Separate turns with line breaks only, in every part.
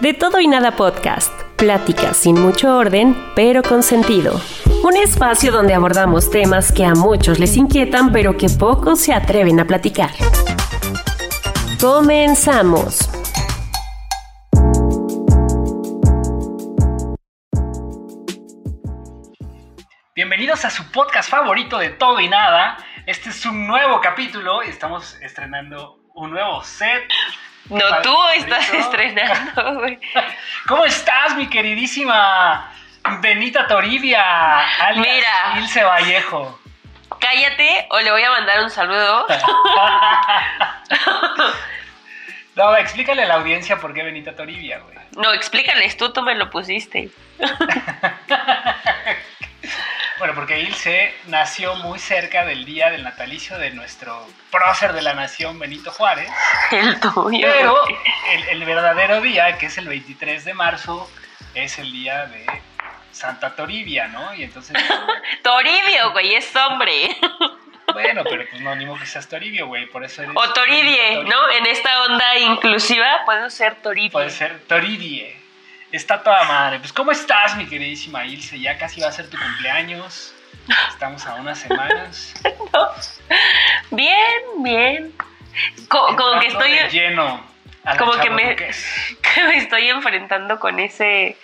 De todo y nada podcast. Pláticas sin mucho orden, pero con sentido. Un espacio donde abordamos temas que a muchos les inquietan, pero que pocos se atreven a platicar. Comenzamos.
Bienvenidos a su podcast favorito de todo y nada. Este es un nuevo capítulo y estamos estrenando un nuevo set
no, tú estás estrenando, güey.
¿Cómo estás, mi queridísima Benita Toribia, alias Mira. Ilse Vallejo?
Cállate o le voy a mandar un saludo.
no, explícale a la audiencia por qué Benita Toribia, güey.
No, explícales tú, tú me lo pusiste.
Bueno, porque Ilse nació muy cerca del día del natalicio de nuestro prócer de la nación, Benito Juárez.
El tuyo.
Pero el, verdadero día, que es el 23 de marzo, es el día de Santa Toribia, ¿no? Y entonces...
Toribio, güey, es hombre.
Bueno, pero pues no, ni modo que seas Toribio, güey, por eso eres...
O Toribie, ¿no? En esta onda inclusiva puedo ser Toribie.
Puede ser Toribie. Está toda madre. Pues, ¿cómo estás, mi queridísima Ilse? Ya casi va a ser tu cumpleaños. Estamos a unas semanas.
Bien, bien. como que estoy.
Lleno.
Como que me, que me estoy enfrentando con ese.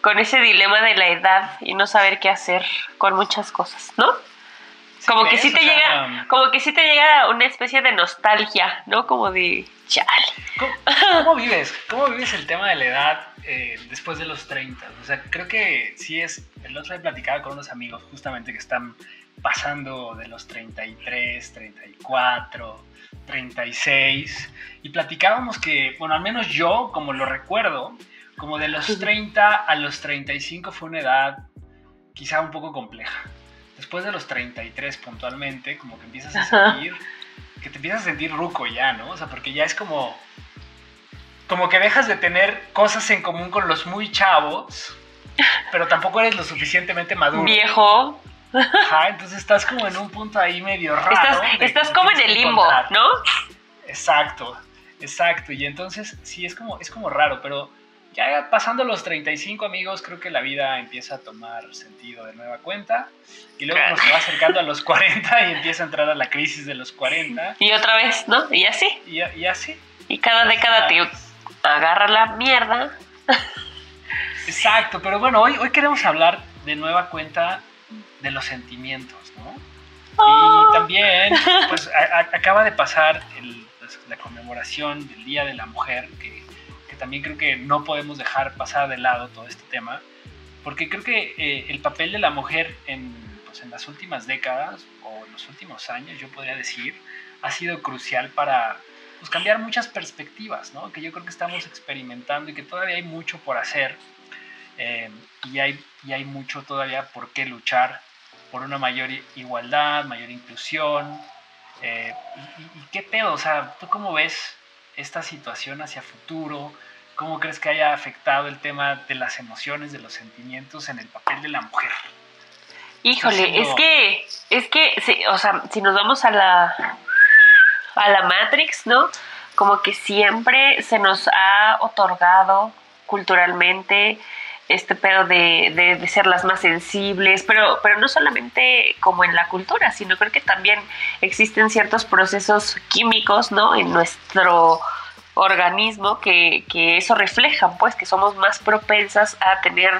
Con ese dilema de la edad y no saber qué hacer con muchas cosas, ¿no? Como que sí te llega, como que sí te llega una especie de nostalgia, ¿no? Como de chale.
¿Cómo, vives? ¿Cómo vives el tema de la edad eh, después de los 30? O sea, creo que sí es. El otro día platicaba con unos amigos justamente que están pasando de los 33, 34, 36 y platicábamos que, bueno, al menos yo, como lo recuerdo, como de los 30 a los 35 fue una edad quizá un poco compleja después de los 33 puntualmente, como que empiezas a sentir, que te empiezas a sentir ruco ya, ¿no? O sea, porque ya es como, como que dejas de tener cosas en común con los muy chavos, pero tampoco eres lo suficientemente maduro.
Viejo.
Ajá, entonces estás como en un punto ahí medio raro.
Estás, estás como en el limbo, ¿no?
Exacto, exacto. Y entonces sí, es como, es como raro, pero ya pasando los 35 amigos, creo que la vida empieza a tomar sentido de nueva cuenta. Y luego nos va acercando a los 40 y empieza a entrar a la crisis de los 40.
Y otra vez, ¿no? Y así.
Y, así.
Y cada década te agarra la mierda.
Exacto, pero bueno, hoy, hoy queremos hablar de nueva cuenta de los sentimientos, ¿no? Y oh. también, pues acaba de pasar pues, la conmemoración del Día de la Mujer, que también creo que no podemos dejar pasar de lado todo este tema, porque creo que eh, el papel de la mujer en, pues, en las últimas décadas o en los últimos años, yo podría decir, ha sido crucial para pues, cambiar muchas perspectivas, ¿no? que yo creo que estamos experimentando y que todavía hay mucho por hacer eh, y, hay, y hay mucho todavía por qué luchar por una mayor igualdad, mayor inclusión. Eh, y, y, qué pedo? O sea, ¿tú cómo ves esta situación hacia futuro? ¿Cómo crees que haya afectado el tema de las emociones, de los sentimientos en el papel de la mujer?
Híjole, es que, es que, o sea, si nos vamos a la, a la Matrix, ¿no? Como que siempre se nos ha otorgado culturalmente este pedo de, de, ser las más sensibles, pero, pero no solamente como en la cultura, sino creo que también existen ciertos procesos químicos, ¿no? En nuestro organismo que, eso refleja, pues que somos más propensas a tener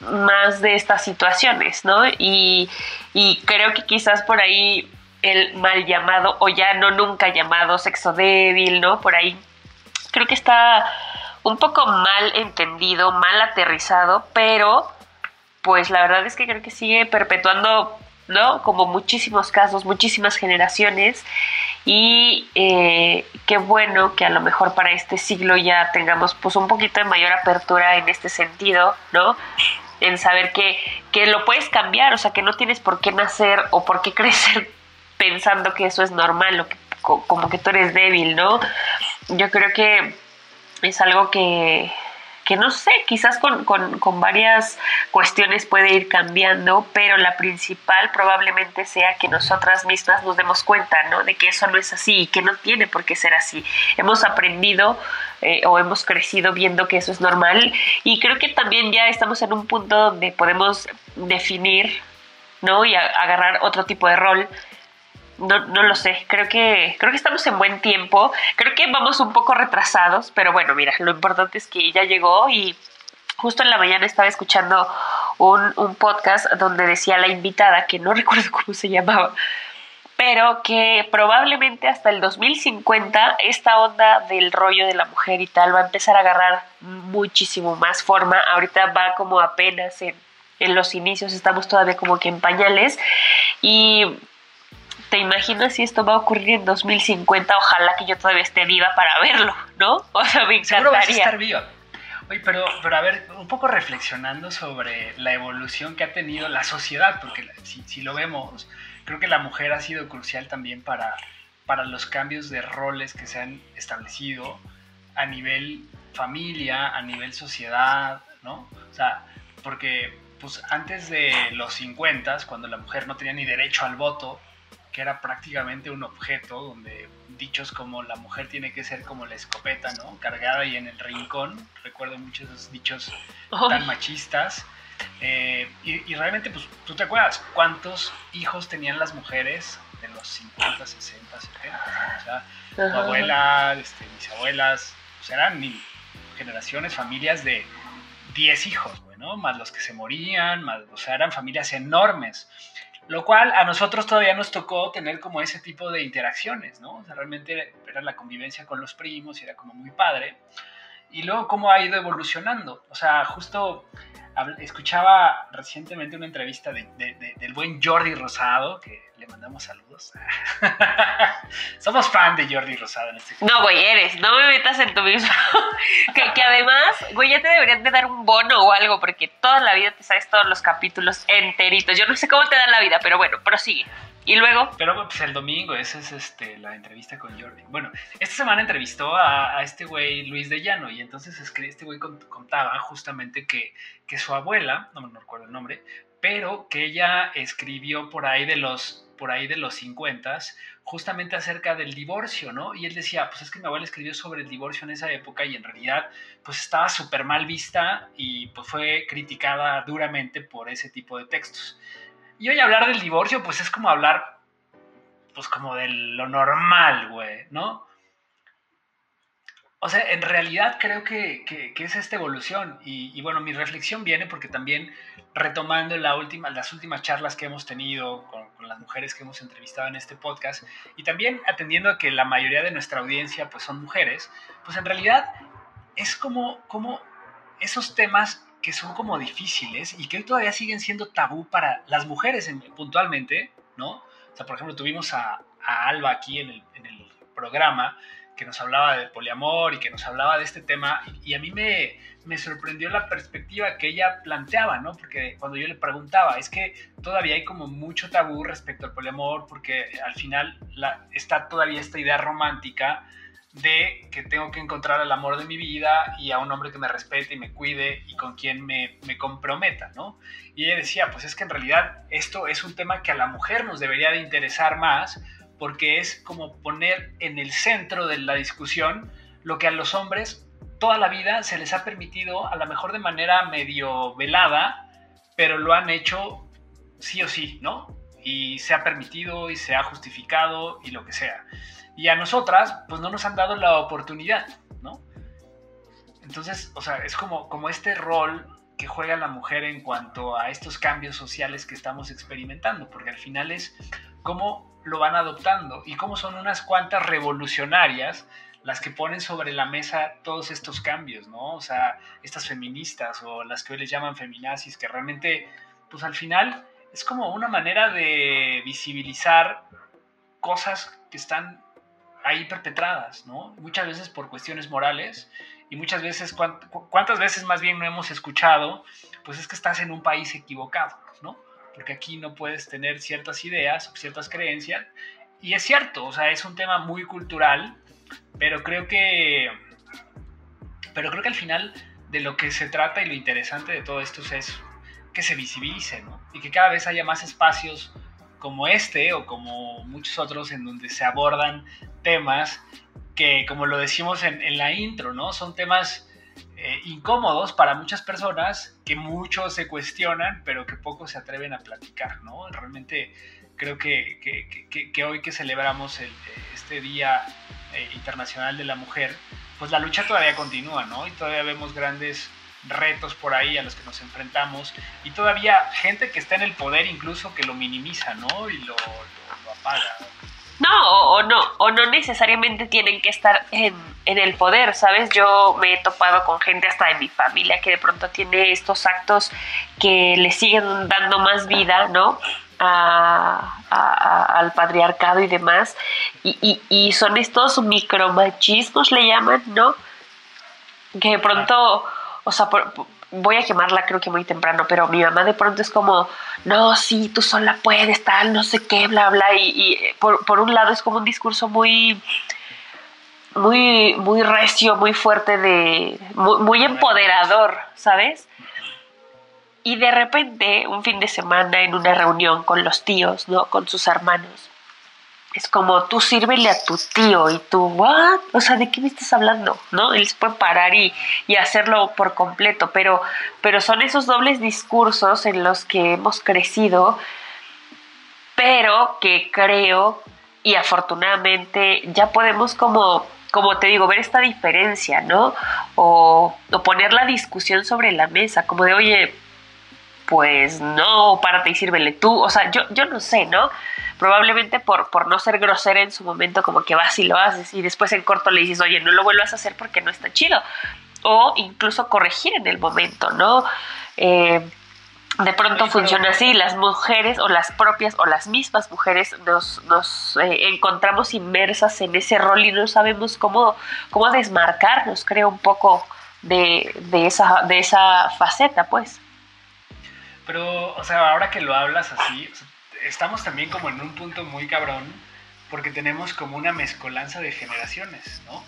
más de estas situaciones, ¿no? Y, y creo que quizás por ahí el mal llamado o ya no nunca llamado sexo débil, ¿no? Por ahí creo que está un poco mal entendido, mal aterrizado, pero pues la verdad es que creo que sigue perpetuando, ¿no? Como muchísimos casos, muchísimas generaciones y eh, qué bueno que a lo mejor para este siglo ya tengamos pues un poquito de mayor apertura en este sentido, ¿no? En saber que, que lo puedes cambiar, o sea, que no tienes por qué nacer o por qué crecer pensando que eso es normal o que, como que tú eres débil, ¿no? Yo creo que es algo que, que no sé, quizás con, con, varias cuestiones puede ir cambiando, pero la principal probablemente sea que nosotras mismas nos demos cuenta, ¿no? De que eso no es así y que no tiene por qué ser así. Hemos aprendido eh, o hemos crecido viendo que eso es normal y creo que también ya estamos en un punto donde podemos definir, ¿no? Y agarrar otro tipo de rol no, no, lo sé, creo que, creo que estamos en buen tiempo, creo que vamos un poco retrasados, pero bueno, mira, lo importante es que ya llegó y justo en la mañana estaba escuchando un, un podcast donde decía la invitada, que no recuerdo cómo se llamaba, pero que probablemente hasta el 2050 esta onda del rollo de la mujer y tal va a empezar a agarrar muchísimo más forma, ahorita va como apenas en, en los inicios, estamos todavía como que en pañales. Y ¿Te imaginas si esto va a ocurrir en 2050? Ojalá que yo todavía esté viva para verlo, ¿no? O sea, me encantaría.
Vas a estar viva. Oye, pero, pero a ver, un poco reflexionando sobre la evolución que ha tenido la sociedad, porque si, si lo vemos, creo que la mujer ha sido crucial también para, para los cambios de roles que se han establecido a nivel familia, a nivel sociedad, ¿no? O sea, porque pues antes de los 50, cuando la mujer no tenía ni derecho al voto, que era prácticamente un objeto donde dichos como la mujer tiene que ser como la escopeta, ¿no? Cargada y en el rincón. Recuerdo muchos esos dichos tan machistas. Eh, y, realmente, pues, ¿tú te acuerdas cuántos hijos tenían las mujeres de los 50, 60, 70? O sea, tu abuela, este, mis abuelas, pues eran generaciones, familias de 10 hijos, ¿no? Más los que se morían, más, o sea, eran familias enormes. Lo cual a nosotros todavía nos tocó tener como ese tipo de interacciones, ¿no? O sea, realmente era la convivencia con los primos y era como muy padre. Y luego cómo ha ido evolucionando. O sea, justo escuchaba recientemente una entrevista del buen Jordi Rosado, que le mandamos saludos. Somos fan de Jordi Rosado en este
No, güey, eres, no me metas en tu mismo. que, además, güey, ya te deberían de dar un bono o algo, porque toda la vida te sabes todos los capítulos enteritos. Yo no sé cómo te dan la vida, pero bueno, prosigue. Y luego.
Pero pues el domingo, esa es este, la entrevista con Jordi. Bueno, esta semana entrevistó a, este güey Luis de Llano y entonces este güey contaba justamente que, que su abuela, no me recuerdo el nombre, pero que ella escribió por ahí de los por ahí de los 50 justamente acerca del divorcio, ¿no? Y él decía, pues es que mi abuela escribió sobre el divorcio en esa época y en realidad pues estaba súper mal vista y pues fue criticada duramente por ese tipo de textos. Y hoy hablar del divorcio, pues es como hablar, pues como de lo normal, güey, ¿no? O sea, en realidad creo que, es esta evolución. Y, bueno, mi reflexión viene porque también retomando la última, las últimas charlas que hemos tenido con, las mujeres que hemos entrevistado en este podcast y también atendiendo a que la mayoría de nuestra audiencia pues son mujeres, pues en realidad es como, como esos temas que son como difíciles y que hoy todavía siguen siendo tabú para las mujeres puntualmente, ¿no? O sea, por ejemplo, tuvimos a, Alba aquí en el, en el, programa que nos hablaba del poliamor y que nos hablaba de este tema y, a mí me, me, sorprendió la perspectiva que ella planteaba, ¿no? Porque cuando yo le preguntaba, es que todavía hay como mucho tabú respecto al poliamor porque al final está todavía esta idea romántica de que tengo que encontrar el amor de mi vida y a un hombre que me respete y me cuide y con quien me, me, comprometa, ¿no? Y ella decía, pues es que en realidad esto es un tema que a la mujer nos debería de interesar más porque es como poner en el centro de la discusión lo que a los hombres toda la vida se les ha permitido, a lo mejor de manera medio velada, pero lo han hecho sí o sí, ¿no? Y se ha permitido y se ha justificado y lo que sea. Y a nosotras, pues no nos han dado la oportunidad, ¿no? Entonces, o sea, es como, como este rol que juega la mujer en cuanto a estos cambios sociales que estamos experimentando, porque al final es cómo lo van adoptando y cómo son unas cuantas revolucionarias las que ponen sobre la mesa todos estos cambios, ¿no? O sea, estas feministas o las que hoy les llaman feminazis, que realmente, pues al final es como una manera de visibilizar cosas que están ahí perpetradas, ¿no? Muchas veces por cuestiones morales y muchas veces, ¿cuántas veces más bien no hemos escuchado? Pues es que estás en un país equivocado. Porque aquí no puedes tener ciertas ideas o ciertas creencias. Y es cierto, o sea, es un tema muy cultural pero creo que. Pero creo que al final de lo que se trata y lo interesante de todo esto es que se visibilice, ¿no? Y que cada vez haya más espacios como este o como muchos otros en donde se abordan temas que, como lo decimos en, la intro, ¿no? Son temas eh, incómodos para muchas personas que muchos se cuestionan, pero que pocos se atreven a platicar, ¿no? Realmente creo que, que, que hoy que celebramos este día eh, internacional de la Mujer, pues la lucha todavía continúa, ¿no? Y todavía vemos grandes retos por ahí a los que nos enfrentamos y todavía gente que está en el poder incluso que lo minimiza, ¿no? Y lo, apaga.
No, o, no, o no necesariamente tienen que estar en, en, el poder, ¿sabes? yo me he topado con gente hasta de mi familia que de pronto tiene estos actos que le siguen dando más vida, ¿no? al patriarcado y demás. Y, son estos micromachismos, le llaman, ¿no? Que de pronto, o sea, voy a quemarla creo que muy temprano, pero mi mamá de pronto es como, no, sí, tú sola puedes, tal, no sé qué, bla, bla. Y, por, un lado es como un discurso muy muy, muy recio, muy fuerte, de, muy empoderador, ¿sabes? Y de repente, un fin de semana en una reunión con los tíos, ¿no? Con sus hermanos. Es como tú sírvele a tu tío y tú, ¿what? O sea, ¿de qué me estás hablando? ¿No? Él se puede parar y, y hacerlo por completo, pero, pero son esos dobles discursos en los que hemos crecido, pero que creo y afortunadamente ya podemos como como te digo, ver esta diferencia, ¿no? O, o, poner la discusión sobre la mesa, como de, oye, pues no, párate y sírvele tú. O sea, yo, yo no sé, ¿no? Probablemente por, por no ser grosera en su momento, como que vas y lo haces y después en corto le dices, oye, no lo vuelvas a hacer porque no está chido. O incluso corregir en el momento, ¿no? Eh, de pronto funciona así, las mujeres o las propias o las mismas mujeres nos, nos eh, encontramos inmersas en ese rol y no sabemos cómo, cómo desmarcarnos, creo, un poco de, de, esa, de esa faceta, pues.
Pero, o sea, ahora que lo hablas así, estamos también como en un punto muy cabrón, porque tenemos como una mezcolanza de generaciones, ¿no?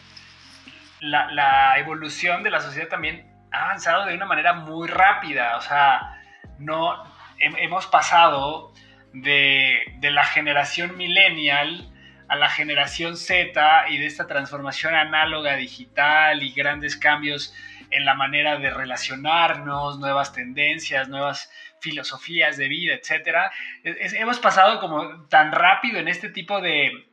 La, la evolución de la sociedad también ha avanzado de una manera muy rápida, o sea, no, hemos pasado de, de la generación millennial a la generación Z y de esta transformación análoga digital y grandes cambios en la manera de relacionarnos, nuevas tendencias, nuevas filosofías de vida, etcétera. hemos pasado como tan rápido en este tipo de,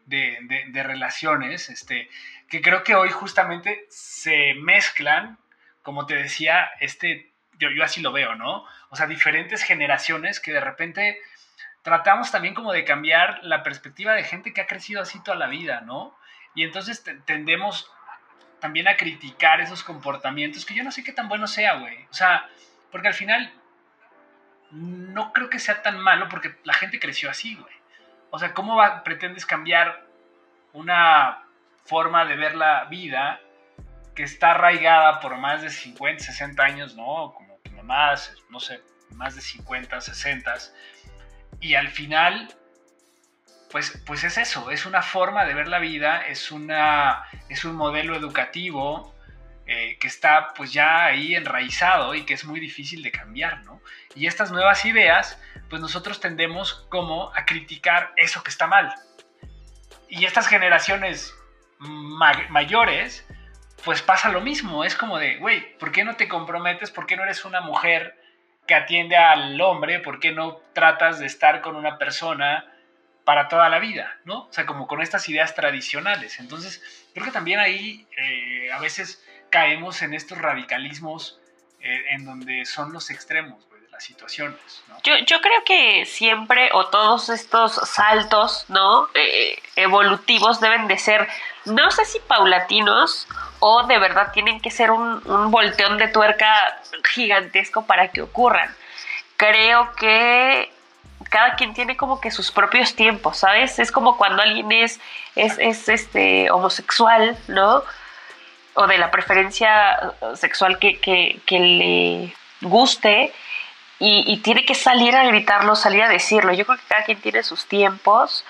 relaciones, este, que creo que hoy justamente se mezclan, como te decía, este, yo, yo así lo veo, ¿no? O sea, diferentes generaciones que de repente tratamos también como de cambiar la perspectiva de gente que ha crecido así toda la vida, ¿no? Y entonces tendemos también a criticar esos comportamientos que yo no sé qué tan bueno sea, güey. O sea, porque al final no creo que sea tan malo porque la gente creció así, güey. O sea, ¿cómo pretendes cambiar una forma de ver la vida que está arraigada por más de 50, 60 años, ¿no? Como tu mamá, no sé, más de 50, 60. Y al final, pues, pues es eso, es una forma de ver la vida, es, una, es un modelo educativo eh, que está pues ya ahí enraizado y que es muy difícil de cambiar, ¿no? Y estas nuevas ideas, pues nosotros tendemos como a criticar eso que está mal. Y estas generaciones mayores, pues pasa lo mismo, es como de, güey, ¿por qué no te comprometes? ¿Por qué no eres una mujer que atiende al hombre? ¿Por qué no tratas de estar con una persona para toda la vida, ¿no? O sea, como con estas ideas tradicionales. Entonces, creo que también ahí eh, a veces caemos en estos radicalismos eh, en donde son los extremos de las situaciones, ¿no?
Yo, yo, creo que siempre, o todos estos saltos, ¿no? Eh, evolutivos deben de ser, no sé si paulatinos o de verdad tienen que ser un, un volteón de tuerca gigantesco para que ocurran. Creo que cada quien tiene como que sus propios tiempos, ¿sabes? Es como cuando alguien es, es, este, homosexual, ¿no? O de la preferencia sexual que, le guste y, tiene que salir a gritarlo, salir a decirlo. Yo creo que cada quien tiene sus tiempos,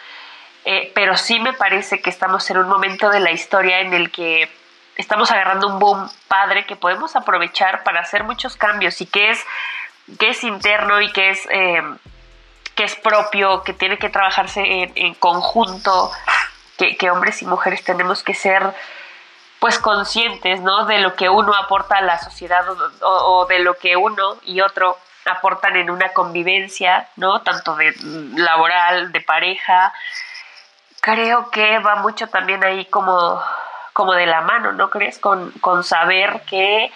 eh, pero sí me parece que estamos en un momento de la historia en el que estamos agarrando un boom padre que podemos aprovechar para hacer muchos cambios y que es, que es interno y que es... Eh, que es propio, que tiene que trabajarse en, conjunto, que, hombres y mujeres tenemos que ser pues conscientes, ¿no? De lo que uno aporta a la sociedad o, de lo que uno y otro aportan en una convivencia, ¿no? Tanto de laboral, de pareja. Creo que va mucho también ahí como, como de la mano, ¿no crees? Con, con saber que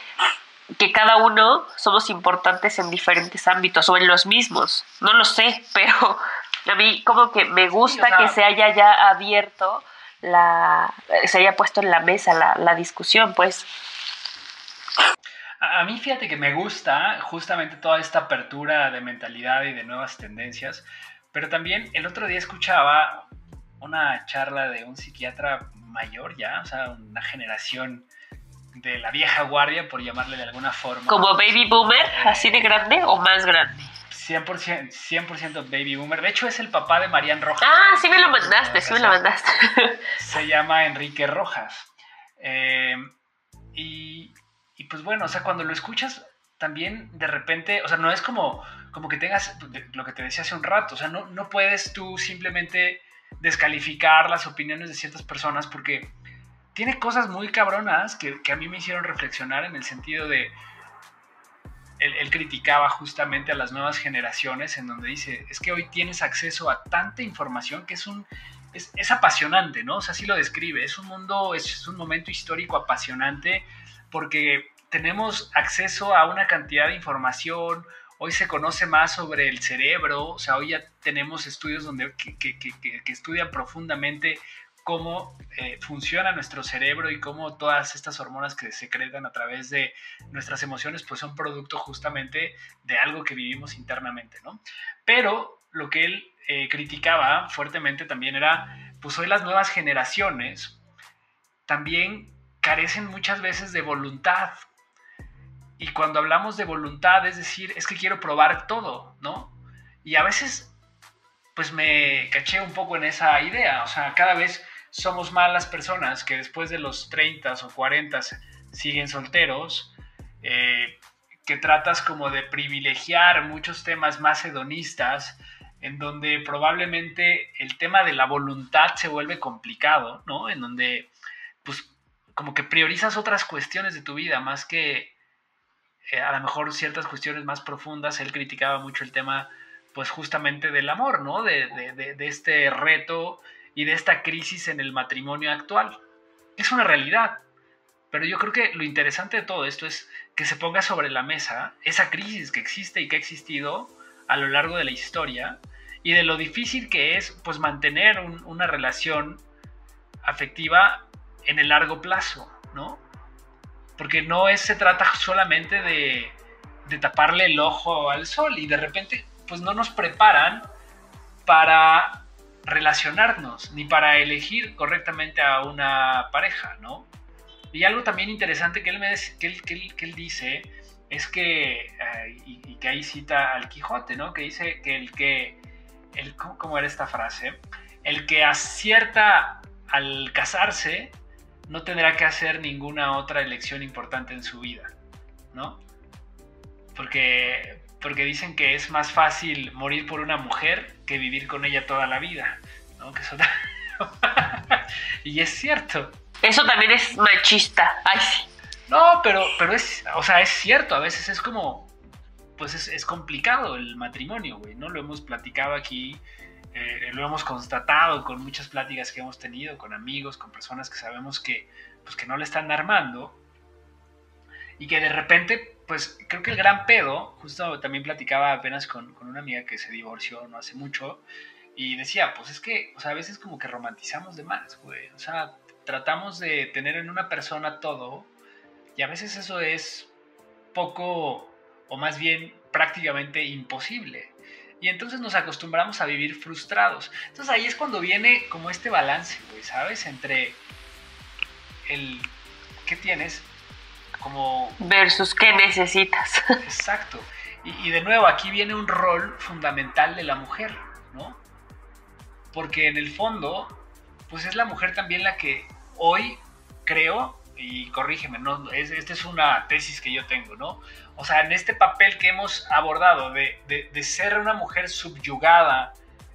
que cada uno somos importantes en diferentes ámbitos o en los mismos. No lo sé, pero a mí como que me gusta que se haya ya abierto la, se haya puesto en la mesa la, la discusión, pues.
A mí fíjate que me gusta justamente toda esta apertura de mentalidad y de nuevas tendencias, pero también el otro día escuchaba una charla de un psiquiatra mayor ya, o sea, una generación de la vieja guardia, por llamarle de alguna forma.
¿Como baby boomer, así de grande o más grande?
100%, 100 baby boomer. De hecho, es el papá de Marian Rojas.
Ah, sí me lo mandaste, sí me lo mandaste.
Se llama Enrique Rojas. Eh, y, y, pues bueno, o sea, cuando lo escuchas, también de repente, o sea, no es como, como que tengas lo que te decía hace un rato, o sea, no, no puedes tú simplemente descalificar las opiniones de ciertas personas porque tiene cosas muy cabronas que, a mí me hicieron reflexionar en el sentido de, él, criticaba justamente a las nuevas generaciones en donde dice, es que hoy tienes acceso a tanta información que es un... Es, apasionante, ¿no? O sea, así lo describe. Es un mundo, es un momento histórico apasionante porque tenemos acceso a una cantidad de información, hoy se conoce más sobre el cerebro, o sea, hoy ya tenemos estudios donde, que, que, que, estudian profundamente cómo eh, funciona nuestro cerebro y cómo todas estas hormonas que se secretan a través de nuestras emociones, pues son producto justamente de algo que vivimos internamente, ¿no? Pero lo que él eh, criticaba fuertemente también era, pues hoy las nuevas generaciones también carecen muchas veces de voluntad. Y cuando hablamos de voluntad, es decir, es que quiero probar todo, ¿no? Y a veces, pues me caché un poco en esa idea, o sea, cada vez somos más las personas que después de los 30 o 40 siguen solteros, eh, que tratas como de privilegiar muchos temas más hedonistas, en donde probablemente el tema de la voluntad se vuelve complicado, ¿no? En donde, pues, como que priorizas otras cuestiones de tu vida más que eh, a lo mejor ciertas cuestiones más profundas. Él criticaba mucho el tema, pues, justamente del amor, ¿no? De, de este reto y de esta crisis en el matrimonio actual. Es una realidad. Pero yo creo que lo interesante de todo esto es que se ponga sobre la mesa esa crisis que existe y que ha existido a lo largo de la historia y de lo difícil que es pues mantener una relación afectiva en el largo plazo, ¿no? Porque no es, se trata solamente de, de taparle el ojo al sol y de repente pues no nos preparan para relacionarnos, ni para elegir correctamente a una pareja, ¿no? Y algo también interesante que él, me, que él, que él, dice es que, eh, y, que ahí cita al Quijote, ¿no? Que dice que el que, el, ¿cómo, era esta frase? El que acierta al casarse no tendrá que hacer ninguna otra elección importante en su vida, ¿no? Porque, porque dicen que es más fácil morir por una mujer que vivir con ella toda la vida. ¿no? y es cierto.
Eso también es machista. Ay, sí.
No, pero, pero es, o sea, es cierto, a veces es como, pues es, complicado el matrimonio, güey, ¿no? Lo hemos platicado aquí eh, lo hemos constatado con muchas pláticas que hemos tenido con amigos, con personas que sabemos que, pues, que no le están armando y que de repente, pues creo que el gran pedo, justo también platicaba apenas con, con una amiga que se divorció no hace mucho y decía, pues es que, o sea, a veces como que romantizamos de más, güey, o sea, tratamos de tener en una persona todo y a veces eso es poco o más bien prácticamente imposible. Y entonces nos acostumbramos a vivir frustrados. Entonces ahí es cuando viene como este balance, güey, ¿sabes? Entre el ¿qué tienes? Como...
Versus qué necesitas.
Exacto. Y, y, de nuevo, aquí viene un rol fundamental de la mujer, ¿no? Porque en el fondo, pues es la mujer también la que hoy creo, y corrígeme, ¿no? Es, esta es una tesis que yo tengo, ¿no? O sea, en este papel que hemos abordado de, de, de ser una mujer subyugada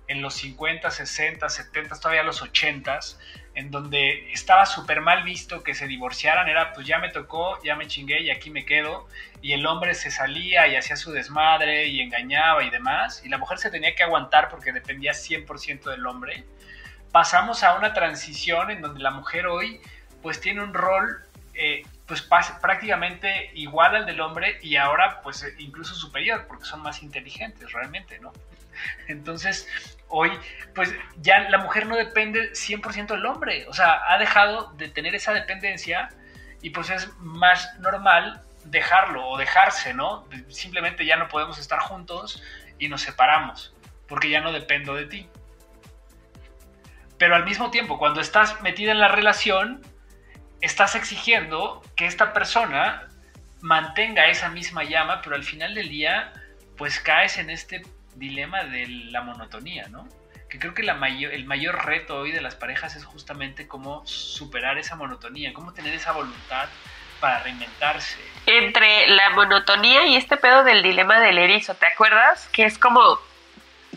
en los 50, 60, 70, todavía los 80, en donde estaba súper mal visto que se divorciaran, era pues ya me tocó, ya me chingué y aquí me quedo, y el hombre se salía y hacía su desmadre y engañaba y demás, y la mujer se tenía que aguantar porque dependía 100% del hombre. Pasamos a una transición en donde la mujer hoy pues tiene un rol eh, pues prácticamente igual al del hombre y ahora pues incluso superior porque son más inteligentes realmente, ¿no? Entonces, hoy, pues ya la mujer no depende 100% del hombre, o sea, ha dejado de tener esa dependencia y pues es más normal dejarlo o dejarse, ¿no? Simplemente ya no podemos estar juntos y nos separamos, porque ya no dependo de ti. Pero al mismo tiempo, cuando estás metida en la relación, estás exigiendo que esta persona mantenga esa misma llama, pero al final del día, pues caes en este dilema de la monotonía, ¿no? Que creo que la mayor, el mayor reto hoy de las parejas es justamente cómo superar esa monotonía, cómo tener esa voluntad para reinventarse.
Entre la monotonía y este pedo del dilema del erizo, ¿te acuerdas? Que es como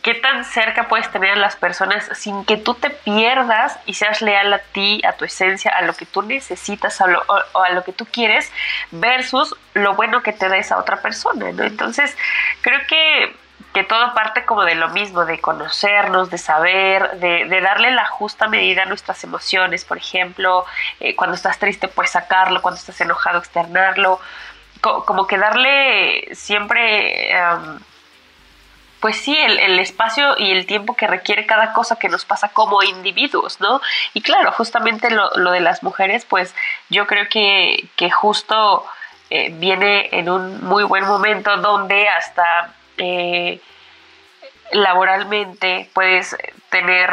qué tan cerca puedes tener a las personas sin que tú te pierdas y seas leal a ti, a tu esencia, a lo que tú necesitas a lo, o, a lo que tú quieres, versus lo bueno que te da esa otra persona, ¿no? Entonces, creo que que todo parte como de lo mismo, de conocernos, de saber, de, darle la justa medida a nuestras emociones, por ejemplo, eh, cuando estás triste, pues sacarlo, cuando estás enojado, externarlo, como que darle siempre, pues sí, el, espacio y el tiempo que requiere cada cosa que nos pasa como individuos, ¿no? Y claro, justamente lo, de las mujeres, pues yo creo que, que justo eh, viene en un muy buen momento donde hasta eh, laboralmente puedes tener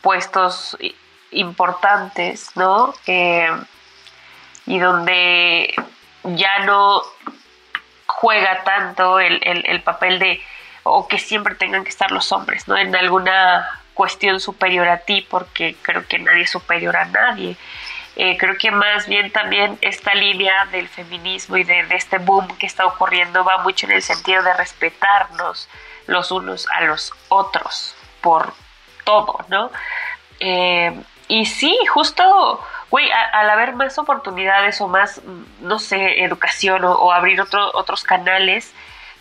puestos importantes, ¿no? Eh, y donde ya no juega tanto el, papel de, o que siempre tengan que estar los hombres, ¿no? En alguna cuestión superior a ti, porque creo que nadie es superior a nadie. Eh, creo que más bien también esta línea del feminismo y de, este boom que está ocurriendo va mucho en el sentido de respetarnos los unos a los otros por todo, ¿no? Eh, y sí, justo, güey, al haber más oportunidades o más, no sé, educación o, abrir otros canales,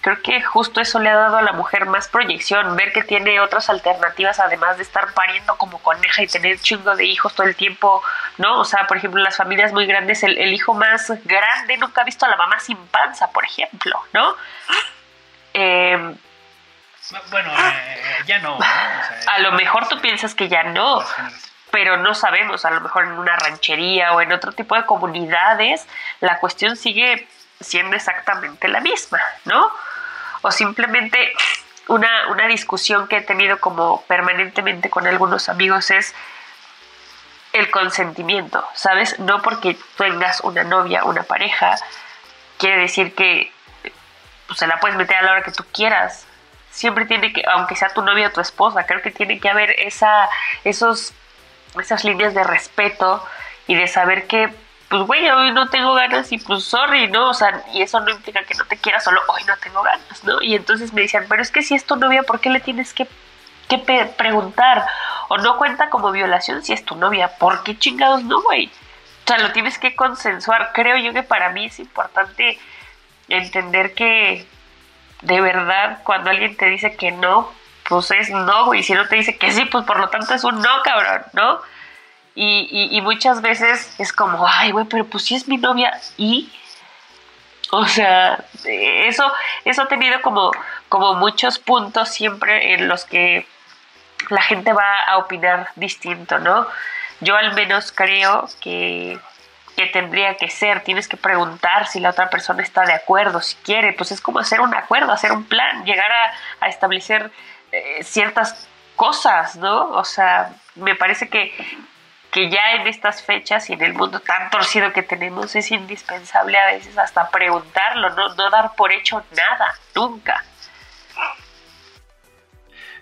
creo que justo eso le ha dado a la mujer más proyección, ver que tiene otras alternativas además de estar pariendo como coneja y tener chingo de hijos todo el tiempo, ¿no? O sea, por ejemplo, en las familias muy grandes, el, hijo más grande nunca ha visto a la mamá sin panza, por ejemplo, ¿no?
Em, bueno, eh, ya no.
a lo mejor tú piensas que ya no, pero no sabemos, a lo mejor en una ranchería o en otro tipo de comunidades, la cuestión sigue siendo exactamente la misma, ¿no? O simplemente una, una discusión que he tenido como permanentemente con algunos amigos es el consentimiento, ¿sabes? No porque tengas una novia, una pareja, quiere decir que pues, se la puedes meter a la hora que tú quieras. Siempre tiene que, aunque sea tu novia o tu esposa, creo que tiene que haber esa, esos, esas líneas de respeto y de saber que pues güey, hoy no tengo ganas y pues sorry, ¿no? O sea, y eso no implica que no te quiera, solo hoy no tengo ganas, ¿no? Y entonces me decían, pero es que si es tu novia, ¿por qué le tienes que, que preguntar? O no cuenta como violación si es tu novia, ¿por qué chingados no, güey? O sea, lo tienes que consensuar. Creo yo que para mí es importante entender que de verdad cuando alguien te dice que no, pues es no, güey. Si no te dice que sí, pues por lo tanto es un no, cabrón, ¿no? Y, muchas veces es como, ay, güey, pero pues si es mi novia y... O sea, eso, eso ha tenido como, como muchos puntos siempre en los que la gente va a opinar distinto, ¿no? Yo al menos creo que, tendría que ser, tienes que preguntar si la otra persona está de acuerdo, si quiere, pues es como hacer un acuerdo, hacer un plan, llegar a, establecer eh, ciertas cosas, ¿no? O sea, me parece que, que ya en estas fechas y en el mundo tan torcido que tenemos es indispensable a veces hasta preguntarlo, no, no dar por hecho nada, nunca.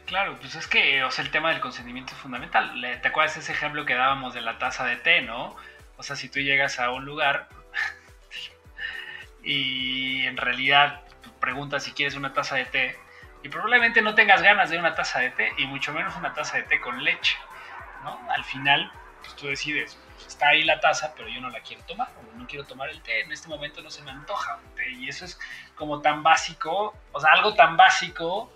Claro, pues es que o sea, el tema del consentimiento es fundamental. ¿Te acuerdas ese ejemplo que dábamos de la taza de té, no? O sea, si tú llegas a un lugar y en realidad preguntas si quieres una taza de té y probablemente no tengas ganas de una taza de té y mucho menos una taza de té con leche, ¿no? Al final, pues tú decides, está ahí la taza, pero yo no la quiero tomar, o no quiero tomar el té, en este momento no se me antoja un té y eso es como tan básico, o sea, algo tan básico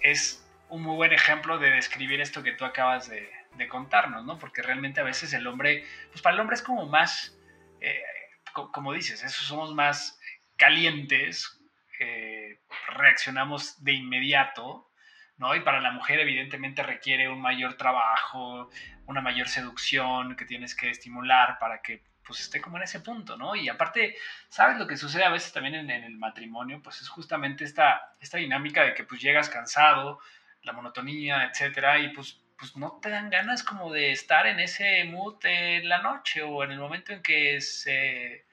es un muy buen ejemplo de describir esto que tú acabas de, contarnos, ¿no? Porque realmente a veces el hombre, pues para el hombre es como más, eh, como dices, eso somos más calientes, eh, reaccionamos de inmediato, ¿no? Y para la mujer evidentemente requiere un mayor trabajo, una mayor seducción que tienes que estimular para que pues esté como en ese punto, ¿no? Y aparte, ¿sabes lo que sucede a veces también en, el matrimonio? Pues es justamente esta, esta dinámica de que pues llegas cansado, la monotonía, etcétera, y pues, pues no te dan ganas como de estar en ese mood en la noche o en el momento en que se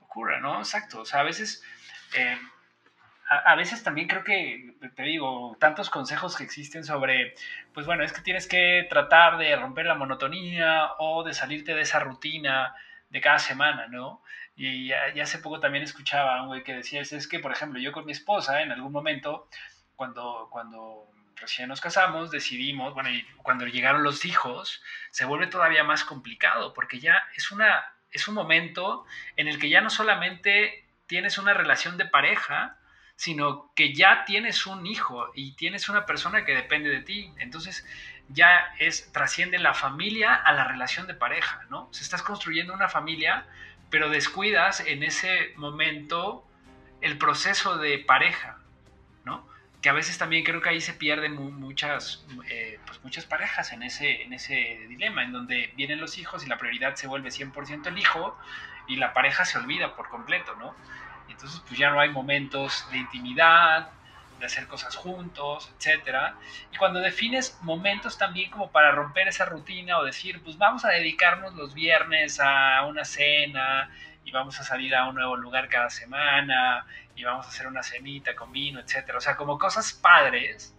ocurra, ¿no? Exacto, o sea, a veces... Eh, a, veces también creo que, te digo, tantos consejos que existen sobre, pues bueno, es que tienes que tratar de romper la monotonía o de salirte de esa rutina de cada semana, ¿no? Y ya, hace poco también escuchaba a un güey que decía, es, que, por ejemplo, yo con mi esposa en algún momento, cuando, cuando recién nos casamos, decidimos, bueno, y cuando llegaron los hijos, se vuelve todavía más complicado, porque ya es, una, es un momento en el que ya no solamente tienes una relación de pareja, sino que ya tienes un hijo y tienes una persona que depende de ti. Entonces, ya es, trasciende la familia a la relación de pareja, ¿no? O estás construyendo una familia, pero descuidas en ese momento el proceso de pareja, ¿no? Que a veces también creo que ahí se pierden muchas, eh, pues muchas parejas en ese, en ese dilema, en donde vienen los hijos y la prioridad se vuelve 100% el hijo y la pareja se olvida por completo, ¿no? Entonces, pues ya no hay momentos de intimidad, de hacer cosas juntos, etcétera. Y cuando defines momentos también como para romper esa rutina o decir, pues vamos a dedicarnos los viernes a una cena y vamos a salir a un nuevo lugar cada semana y vamos a hacer una cenita con vino, etcétera. O sea, como cosas padres.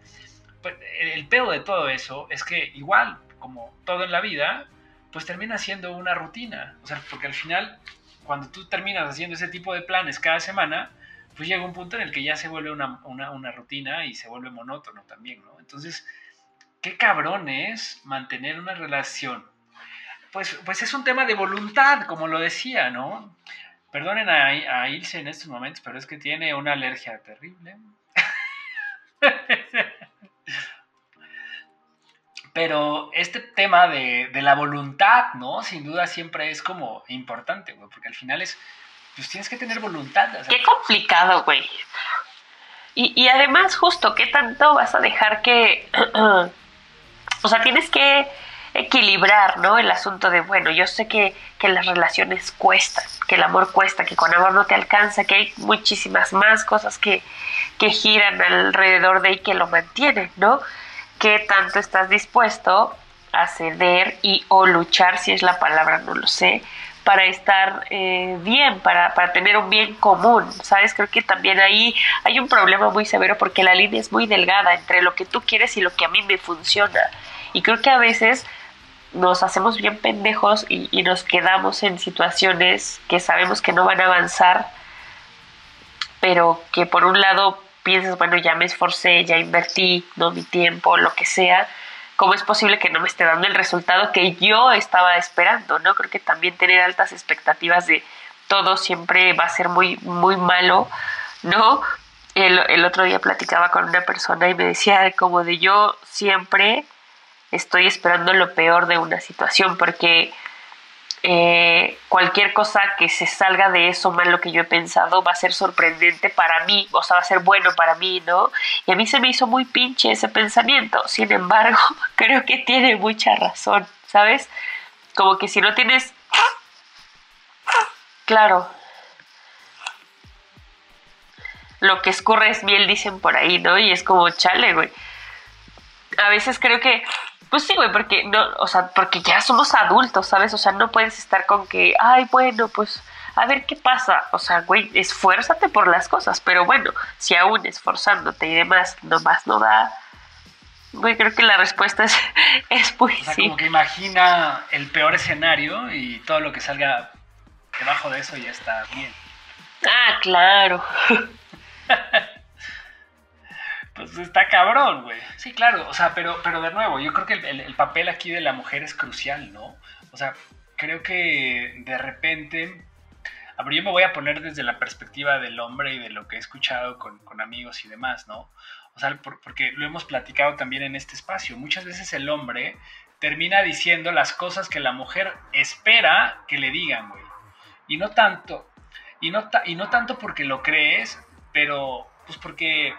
Pues, el pedo de todo eso es que igual, como todo en la vida, pues termina siendo una rutina. O sea, porque al final, cuando tú terminas haciendo ese tipo de planes cada semana, pues llega un punto en el que ya se vuelve una, rutina y se vuelve monótono también, ¿no? Entonces, qué cabrón es mantener una relación. Pues, pues es un tema de voluntad, como lo decía, ¿no? Perdonen a, a Ilse en estos momentos, pero es que tiene una alergia terrible. Pero este tema de, de, la voluntad, ¿no? Sin duda siempre es como importante, güey, porque al final es, pues tienes que tener voluntad.
Qué complicado, güey. Y, y, además, justo, ¿qué tanto vas a dejar que... o sea, tienes que equilibrar, ¿no? El asunto de, bueno, yo sé que, que las relaciones cuestan, que el amor cuesta, que con amor no te alcanza, que hay muchísimas más cosas que, que giran alrededor de y que lo mantienen, ¿no? ¿Qué tanto estás dispuesto a ceder y o luchar, si es la palabra, no lo sé, para estar eh, bien, para, para, tener un bien común, ¿sabes? Creo que también ahí hay un problema muy severo porque la línea es muy delgada entre lo que tú quieres y lo que a mí me funciona. Y creo que a veces nos hacemos bien pendejos y, y nos quedamos en situaciones que sabemos que no van a avanzar, pero que por un lado piensas, bueno, ya me esforcé, ya invertí, ¿no? Mi tiempo, lo que sea, ¿cómo es posible que no me esté dando el resultado que yo estaba esperando? ¿no? Creo que también tener altas expectativas de todo siempre va a ser muy, muy malo, ¿no? el, el otro día platicaba con una persona y me decía como de yo siempre estoy esperando lo peor de una situación porque eh, cualquier cosa que se salga de eso mal lo que yo he pensado va a ser sorprendente para mí, o sea, va a ser bueno para mí, ¿no? Y a mí se me hizo muy pinche ese pensamiento, sin embargo, creo que tiene mucha razón, ¿sabes? Como que si no tienes... Claro. Lo que escurre es miel, dicen por ahí, ¿no? Y es como chale, güey. A veces creo que pues sí, güey, porque no, o sea, porque ya somos adultos, ¿sabes? O sea, no puedes estar con que, ay, bueno, pues a ver qué pasa. O sea, güey, esfuérzate por las cosas, pero bueno, si aún esforzándote y demás nomás no da, güey, creo que la respuesta es, es
pues o sea, como que imagina el peor escenario y todo lo que salga debajo de eso ya está bien.
Ah, claro.
pues está cabrón, güey. Sí, claro, o sea, pero, pero de nuevo, yo creo que el, papel aquí de la mujer es crucial, ¿no? O sea, creo que de repente, a ver, yo me voy a poner desde la perspectiva del hombre y de lo que he escuchado con, amigos y demás, ¿no? O sea, porque lo hemos platicado también en este espacio. Muchas veces el hombre termina diciendo las cosas que la mujer espera que le digan, güey. Y no tanto, y no, y no tanto porque lo crees, pero pues porque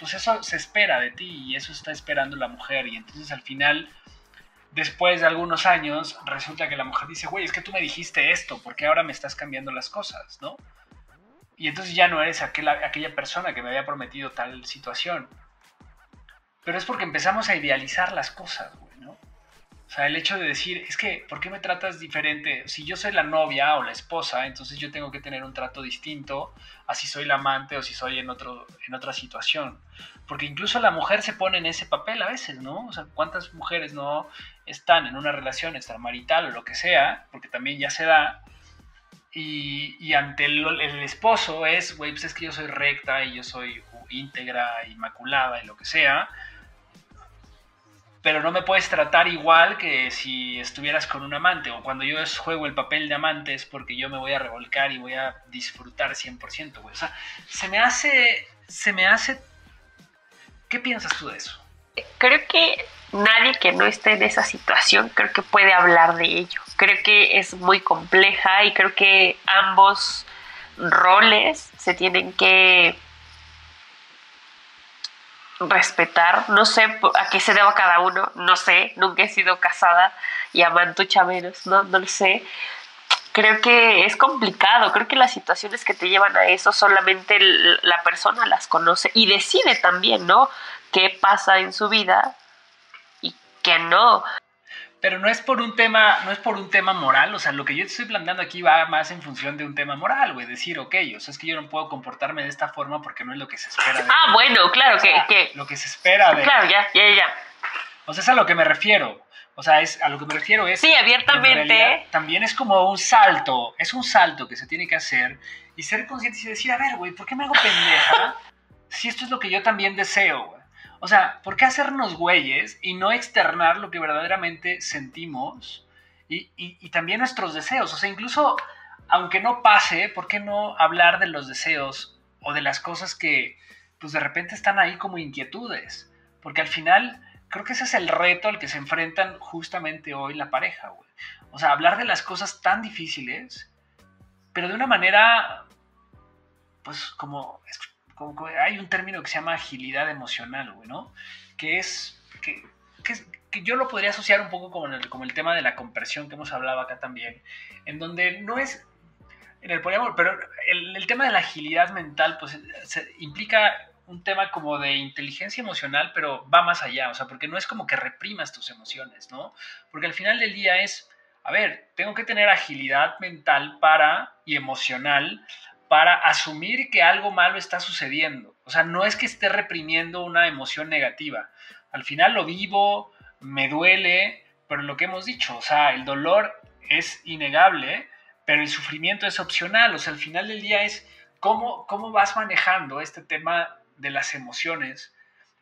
pues eso se espera de ti y eso está esperando la mujer. Y entonces al final, después de algunos años, resulta que la mujer dice, güey, es que tú me dijiste esto, porque ahora me estás cambiando las cosas, ¿no? Y entonces ya no eres aquella, aquella persona que me había prometido tal situación. Pero es porque empezamos a idealizar las cosas, güey. O sea, el hecho de decir, es que, ¿por qué me tratas diferente? Si yo soy la novia o la esposa, entonces yo tengo que tener un trato distinto a si soy la amante o si soy en, otro, en otra situación. Porque incluso la mujer se pone en ese papel a veces, ¿no? O sea, ¿cuántas mujeres no están en una relación extramarital o lo que sea? Porque también ya se da. Y, y ante el, el, esposo es, güey, pues es que yo soy recta y yo soy íntegra, inmaculada y lo que sea pero no me puedes tratar igual que si estuvieras con un amante o cuando yo juego el papel de amante es porque yo me voy a revolcar y voy a disfrutar 100%, güey. O sea, se me hace, se me hace... ¿Qué piensas tú de eso?
Creo que nadie que no esté en esa situación creo que puede hablar de ello. Creo que es muy compleja y creo que ambos roles se tienen que respetar, no sé a qué se deba cada uno, no sé, nunca he sido casada y amantucha menos, no, no lo sé. Creo que es complicado, creo que las situaciones que te llevan a eso solamente la persona las conoce y decide también, ¿no? ¿Qué pasa en su vida y qué no?
Pero no es por un tema, no es por un tema moral, o sea, lo que yo estoy planteando aquí va más en función de un tema moral, güey, decir, ok, o sea, es que yo no puedo comportarme de esta forma porque no es lo que se espera de
Ah, bueno, claro, que,
Lo que se espera de...
Claro, ya, ya, ya.
O sea, es a lo que me refiero. O sea, es, a lo que me refiero es...
Sí, abiertamente.
También es como un salto, es un salto que se tiene que hacer y ser consciente y decir, a ver, güey, ¿por qué me hago pendeja si esto es lo que yo también deseo, güey? O sea, ¿por qué hacernos güeyes y no externar lo que verdaderamente sentimos y, también nuestros deseos? O sea, incluso aunque no pase, ¿por qué no hablar de los deseos o de las cosas que pues de repente están ahí como inquietudes? Porque al final creo que ese es el reto al que se enfrentan justamente hoy la pareja, güey. O sea, hablar de las cosas tan difíciles, pero de una manera, pues como hay un término que se llama agilidad emocional, ¿no? Que es, que, yo lo podría asociar un poco como el, como el tema de la compresión que hemos hablado acá también, en donde no es en el poliamor, pero el, tema de la agilidad mental, pues implica un tema como de inteligencia emocional, pero va más allá, o sea, porque no es como que reprimas tus emociones, ¿no? Porque al final del día es, a ver, tengo que tener agilidad mental para y emocional para asumir que algo malo está sucediendo. O sea, no es que esté reprimiendo una emoción negativa. Al final lo vivo, me duele, pero lo que hemos dicho, o sea, el dolor es innegable, pero el sufrimiento es opcional. O sea, al final del día es cómo, cómo vas manejando este tema de las emociones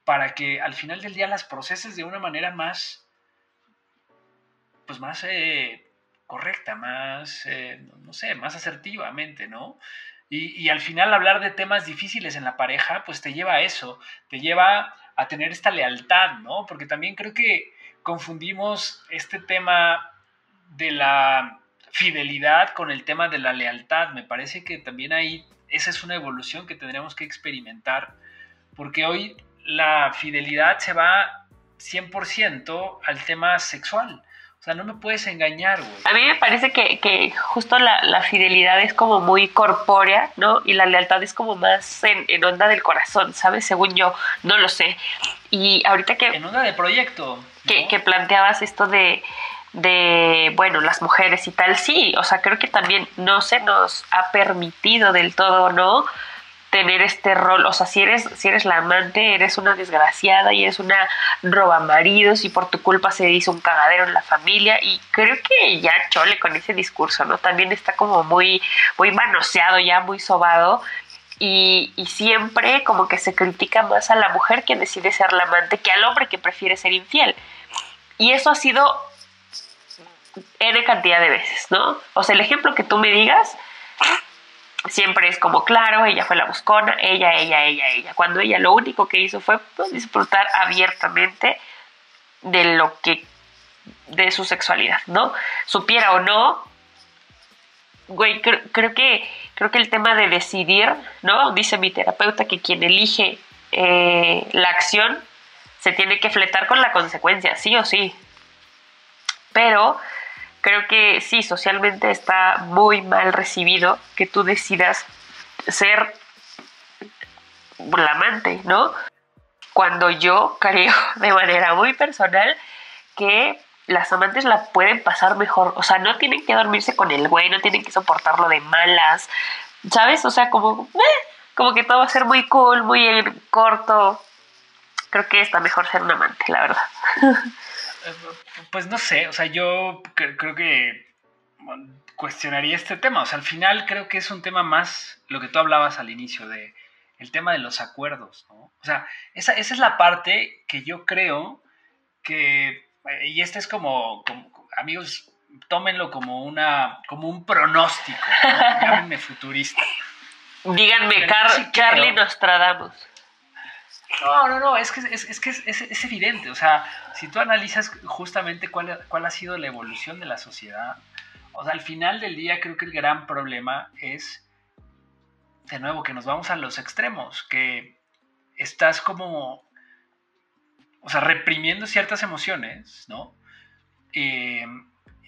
para que al final del día las proceses de una manera más, pues más eh, correcta, más, eh, no sé, más asertivamente, ¿no? Y, al final hablar de temas difíciles en la pareja, pues te lleva a eso, te lleva a tener esta lealtad, ¿no? Porque también creo que confundimos este tema de la fidelidad con el tema de la lealtad. Me parece que también ahí esa es una evolución que tendremos que experimentar, porque hoy la fidelidad se va 100% al tema sexual. Sea, no me puedes engañar, güey.
A mí me parece que, justo la, fidelidad es como muy corpórea, ¿no? Y la lealtad es como más en, onda del corazón, ¿sabes? Según yo, no lo sé. Y ahorita que...
En onda de proyecto.
Que, planteabas esto de, de, bueno, las mujeres y tal, sí, o sea, creo que también no se nos ha permitido del todo, ¿no? Tener este rol, o sea, si eres, si eres la amante, eres una desgraciada y eres una roba maridos y por tu culpa se hizo un cagadero en la familia y creo que ya chole con ese discurso, ¿no? También está como muy, muy manoseado, ya muy sobado y, y siempre como que se critica más a la mujer que decide ser la amante que al hombre que prefiere ser infiel. Y eso ha sido N cantidad de veces, ¿no? O sea, el ejemplo que tú me digas siempre es como, claro, ella fue la buscona, ella, ella, ella, ella. Cuando ella lo único que hizo fue pues, disfrutar abiertamente de lo que, de su sexualidad, ¿no? Supiera o no, güey, creo, que, creo que el tema de decidir, ¿no? Dice mi terapeuta que quien elige eh, la acción se tiene que fletar con la consecuencia, sí o sí. Pero creo que sí, socialmente está muy mal recibido que tú decidas ser la amante, ¿no? Cuando yo creo de manera muy personal que las amantes la pueden pasar mejor, o sea, no tienen que dormirse con el güey, no tienen que soportarlo de malas, ¿sabes? O sea, como, eh, como que todo va a ser muy cool, muy corto. Creo que está mejor ser un amante, la verdad.
Pues no sé, o sea, yo creo que cuestionaría este tema. O sea, al final creo que es un tema más lo que tú hablabas al inicio de el tema de los acuerdos, ¿no? O sea, esa, es la parte que yo creo que, y este es como, amigos, tómenlo como una, como un pronóstico, llámenme futurista.
Díganme, Car Carly Nostradamus.
No, no, no, es que, es, que es, evidente, o sea, si tú analizas justamente cuál, cuál ha sido la evolución de la sociedad, o sea, al final del día creo que el gran problema es, de nuevo, que nos vamos a los extremos, que estás como, o sea, reprimiendo ciertas emociones, ¿no? Eh,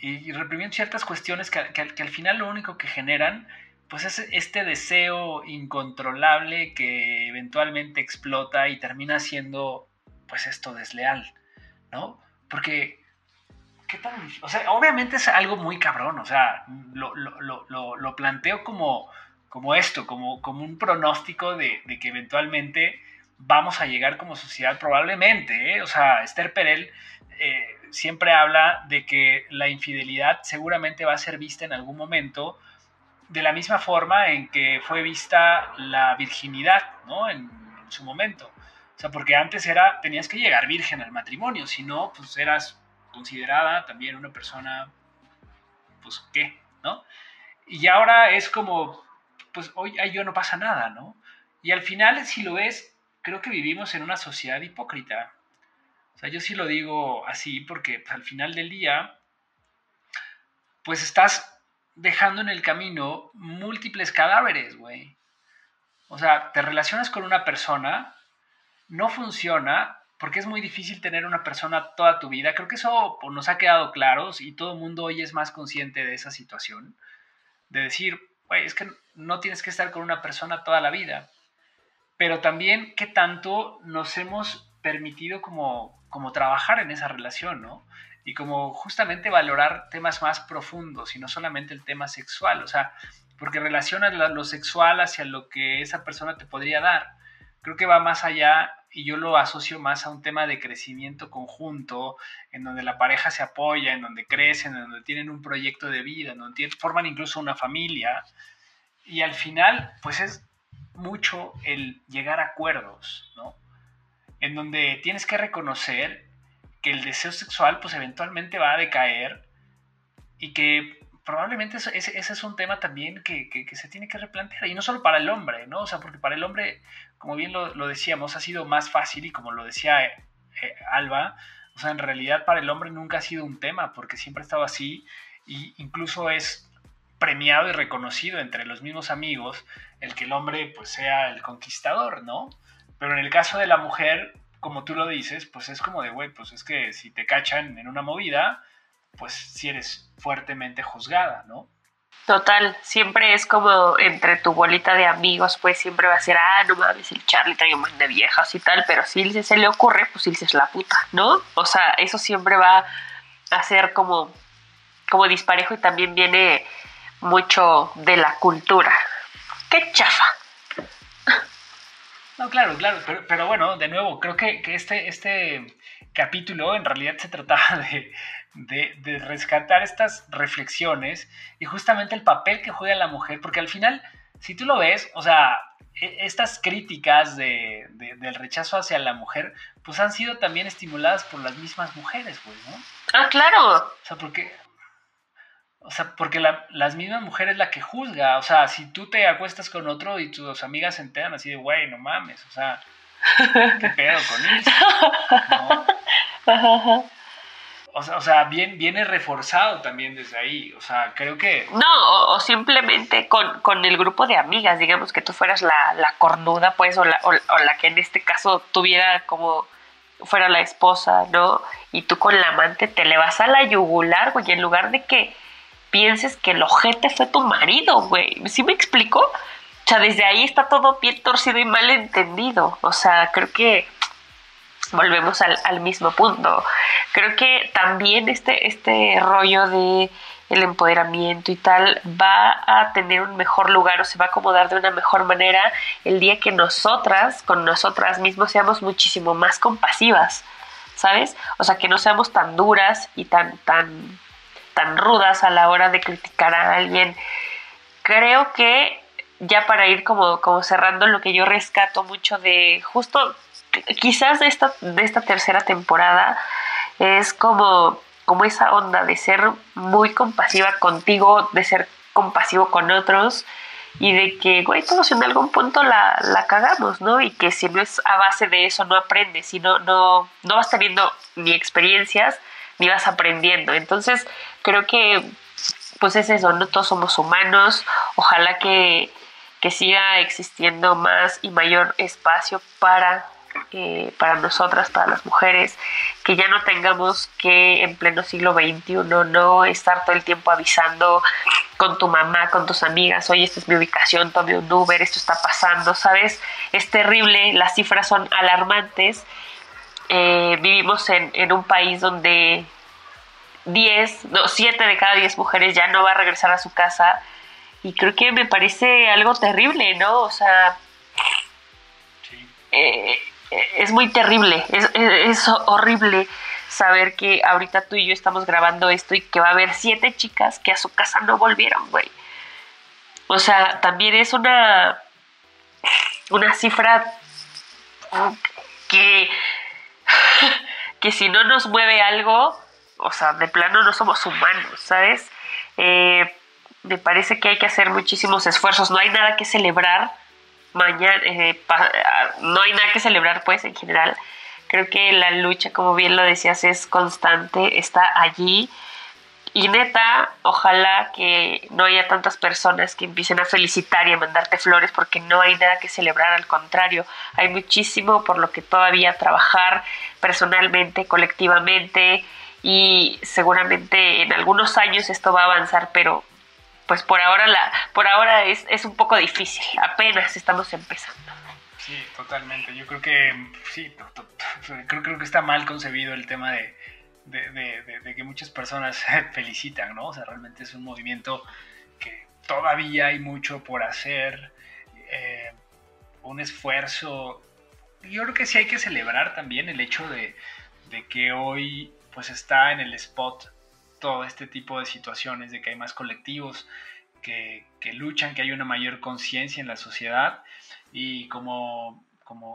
y reprimiendo ciertas cuestiones que, que al final lo único que generan pues es este deseo incontrolable que eventualmente explota y termina siendo pues esto desleal, ¿no? Porque, ¿qué tal? O sea, obviamente es algo muy cabrón, o sea, lo, planteo como, como esto, como, como un pronóstico de, que eventualmente vamos a llegar como sociedad, probablemente, ¿eh? o sea, Esther Perel eh, siempre habla de que la infidelidad seguramente va a ser vista en algún momento de la misma forma en que fue vista la virginidad, ¿no? En, su momento. O sea, porque antes era, tenías que llegar virgen al matrimonio, si no, pues eras considerada también una persona, pues, ¿qué? ¿No? Y ahora es como, pues hoy yo no pasa nada, ¿no? Y al final, si lo ves, creo que vivimos en una sociedad hipócrita. O sea, yo sí lo digo así porque pues, al final del día, pues estás dejando en el camino múltiples cadáveres, güey. O sea, te relacionas con una persona, no funciona porque es muy difícil tener una persona toda tu vida. Creo que eso pues, nos ha quedado claro y todo el mundo hoy es más consciente de esa situación. De decir, güey, es que no tienes que estar con una persona toda la vida. Pero también qué tanto nos hemos permitido como, como trabajar en esa relación, ¿no? Y como justamente valorar temas más profundos y no solamente el tema sexual, o sea, porque relacionas lo sexual hacia lo que esa persona te podría dar. Creo que va más allá y yo lo asocio más a un tema de crecimiento conjunto, en donde la pareja se apoya, en donde crecen, en donde tienen un proyecto de vida, en donde forman incluso una familia. Y al final, pues es mucho el llegar a acuerdos, ¿no? En donde tienes que reconocer que el deseo sexual pues eventualmente va a decaer y que probablemente ese, ese, es un tema también que, que, se tiene que replantear, y no solo para el hombre, ¿no? O sea, porque para el hombre, como bien lo, lo decíamos, ha sido más fácil, y como lo decía eh, Alba, o sea, en realidad para el hombre nunca ha sido un tema, porque siempre ha estado así, y incluso es premiado y reconocido entre los mismos amigos el que el hombre pues sea el conquistador, ¿no? Pero en el caso de la mujer, como tú lo dices, pues es como de, güey, pues es que si te cachan en una movida, pues si eres fuertemente juzgada, ¿no?
Total, siempre es como entre tu bolita de amigos, pues siempre va a ser, ah, no mames, el Charlie trae un de viejas y tal, pero si se le ocurre, pues si es la puta, ¿no? O sea, eso siempre va a ser como, como disparejo y también viene mucho de la cultura. ¡Qué chafa!
No, claro, claro, pero, bueno, de nuevo, creo que, este, este capítulo en realidad se trataba de, de, rescatar estas reflexiones y justamente el papel que juega la mujer, porque al final, si tú lo ves, o sea, e, estas críticas de, del rechazo hacia la mujer, pues han sido también estimuladas por las mismas mujeres, güey, ¿no?
Ah, claro.
O sea, porque o sea, porque la, las mismas mujeres la que juzga. O sea, si tú te acuestas con otro y tus amigas se enteran así de, güey, no mames. O sea, ¿qué pedo con eso? O sea, o sea bien, viene reforzado también desde ahí. O sea, creo que...
No, o, simplemente con, con, el grupo de amigas, digamos que tú fueras la, la cornuda, pues, o la, o, la que en este caso tuviera como fuera la esposa, ¿no? Y tú con la amante te le vas a la yugular, güey, en lugar de que pienses que el ojete fue tu marido, güey. ¿Sí me explico? O sea, desde ahí está todo bien torcido y mal entendido. O sea, creo que volvemos al, mismo punto. Creo que también este, este rollo de el empoderamiento y tal va a tener un mejor lugar o se va a acomodar de una mejor manera el día que nosotras, con nosotras mismos, seamos muchísimo más compasivas, ¿sabes? O sea, que no seamos tan duras y tan, tan rudas a la hora de criticar a alguien. Creo que ya para ir como, como cerrando lo que yo rescato mucho de justo quizás de esta, de esta tercera temporada es como, como esa onda de ser muy compasiva contigo, de ser compasivo con otros y de que, güey, todos en algún punto la, la, cagamos, ¿no? Y que si no es a base de eso no aprendes, si no, no, no vas teniendo ni experiencias ni vas aprendiendo. Entonces, creo que pues es eso, no todos somos humanos, ojalá que, siga existiendo más y mayor espacio para, eh, para nosotras, para las mujeres, que ya no tengamos que en pleno siglo XXI no estar todo el tiempo avisando con tu mamá, con tus amigas, oye, esta es mi ubicación, tome un Uber, esto está pasando, ¿sabes? Es terrible, las cifras son alarmantes. Eh, vivimos en, en un país donde 10, no, 7 de cada 10 mujeres ya no va a regresar a su casa. Y creo que me parece algo terrible, ¿no? O sea, eh, es muy terrible, es, es, horrible saber que ahorita tú y yo estamos grabando esto y que va a haber siete chicas que a su casa no volvieron, güey. O sea, también es una, una cifra que, que si no nos mueve algo, o sea, de plano no somos humanos, ¿sabes? Eh, me parece que hay que hacer muchísimos esfuerzos, no hay nada que celebrar mañana, eh, no hay nada que celebrar pues en general. Creo que la lucha, como bien lo decías, es constante, está allí. Y neta, ojalá que no haya tantas personas que empiecen a felicitar y a mandarte flores porque no hay nada que celebrar, al contrario, hay muchísimo por lo que todavía trabajar personalmente, colectivamente, y seguramente en algunos años esto va a avanzar, pero pues por ahora la por ahora es, es un poco difícil, apenas estamos empezando.
Sí, totalmente. Yo creo que sí, creo, creo que está mal concebido el tema de, de, que muchas personas felicitan, ¿no? O sea, realmente es un movimiento que todavía hay mucho por hacer, eh, un esfuerzo. Yo creo que sí hay que celebrar también el hecho de, de que hoy pues está en el spot todo este tipo de situaciones, de que hay más colectivos que, luchan, que hay una mayor conciencia en la sociedad y como,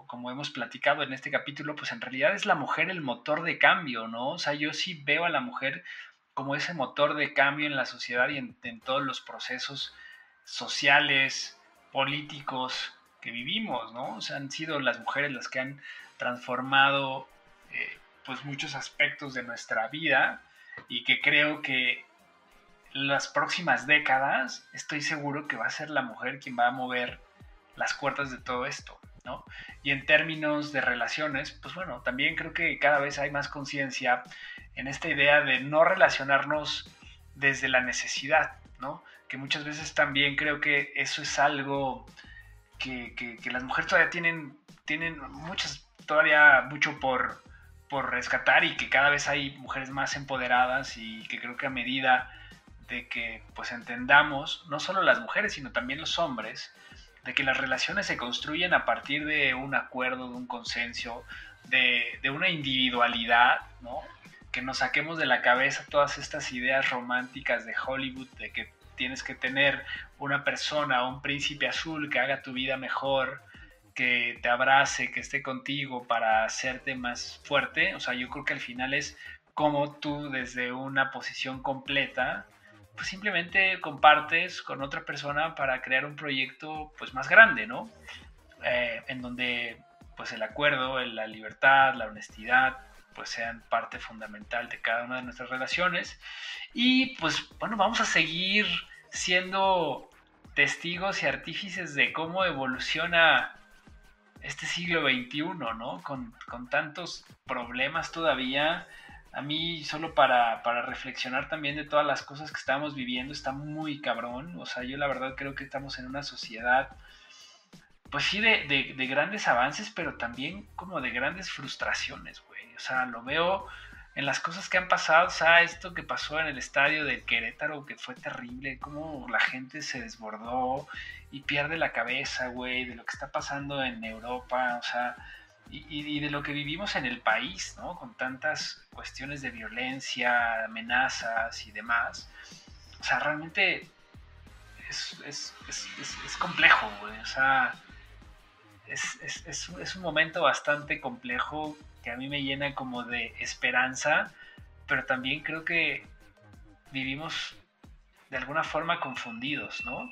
como, hemos platicado en este capítulo, pues en realidad es la mujer el motor de cambio, ¿no? O sea, yo sí veo a la mujer como ese motor de cambio en la sociedad y en, todos los procesos sociales, políticos que vivimos, ¿no? O sea, han sido las mujeres las que han transformado eh, pues muchos aspectos de nuestra vida y que creo que las próximas décadas estoy seguro que va a ser la mujer quien va a mover las puertas de todo esto, ¿no? Y en términos de relaciones, pues bueno, también creo que cada vez hay más conciencia en esta idea de no relacionarnos desde la necesidad, ¿no? Que muchas veces también creo que eso es algo que, que las mujeres todavía tienen, tienen muchas, todavía mucho por, por rescatar y que cada vez hay mujeres más empoderadas y que creo que a medida de que pues entendamos, no solo las mujeres, sino también los hombres, de que las relaciones se construyen a partir de un acuerdo, de un consenso, de, de una individualidad, ¿no? Que nos saquemos de la cabeza todas estas ideas románticas de Hollywood, de que tienes que tener una persona, un príncipe azul que haga tu vida mejor, que te abrace, que esté contigo para hacerte más fuerte. O sea, yo creo que al final es como tú desde una posición completa pues simplemente compartes con otra persona para crear un proyecto pues más grande, ¿no? Eh, en donde pues el acuerdo, la libertad, la honestidad, pues sean parte fundamental de cada una de nuestras relaciones. Y pues bueno, vamos a seguir siendo testigos y artífices de cómo evoluciona este siglo XXI, ¿no? Con, con tantos problemas todavía, a mí solo para, reflexionar también de todas las cosas que estamos viviendo está muy cabrón. O sea, yo la verdad creo que estamos en una sociedad, pues sí, de, grandes avances, pero también como de grandes frustraciones, güey. O sea, lo veo en las cosas que han pasado, o sea, esto que pasó en el estadio de Querétaro, que fue terrible, cómo la gente se desbordó y pierde la cabeza, güey, de lo que está pasando en Europa, o sea y, de lo que vivimos en el país, ¿no? Con tantas cuestiones de violencia, amenazas y demás. O sea, realmente es, complejo, güey. O sea, es, un momento bastante complejo que a mí me llena como de esperanza, pero también creo que vivimos de alguna forma confundidos, ¿no?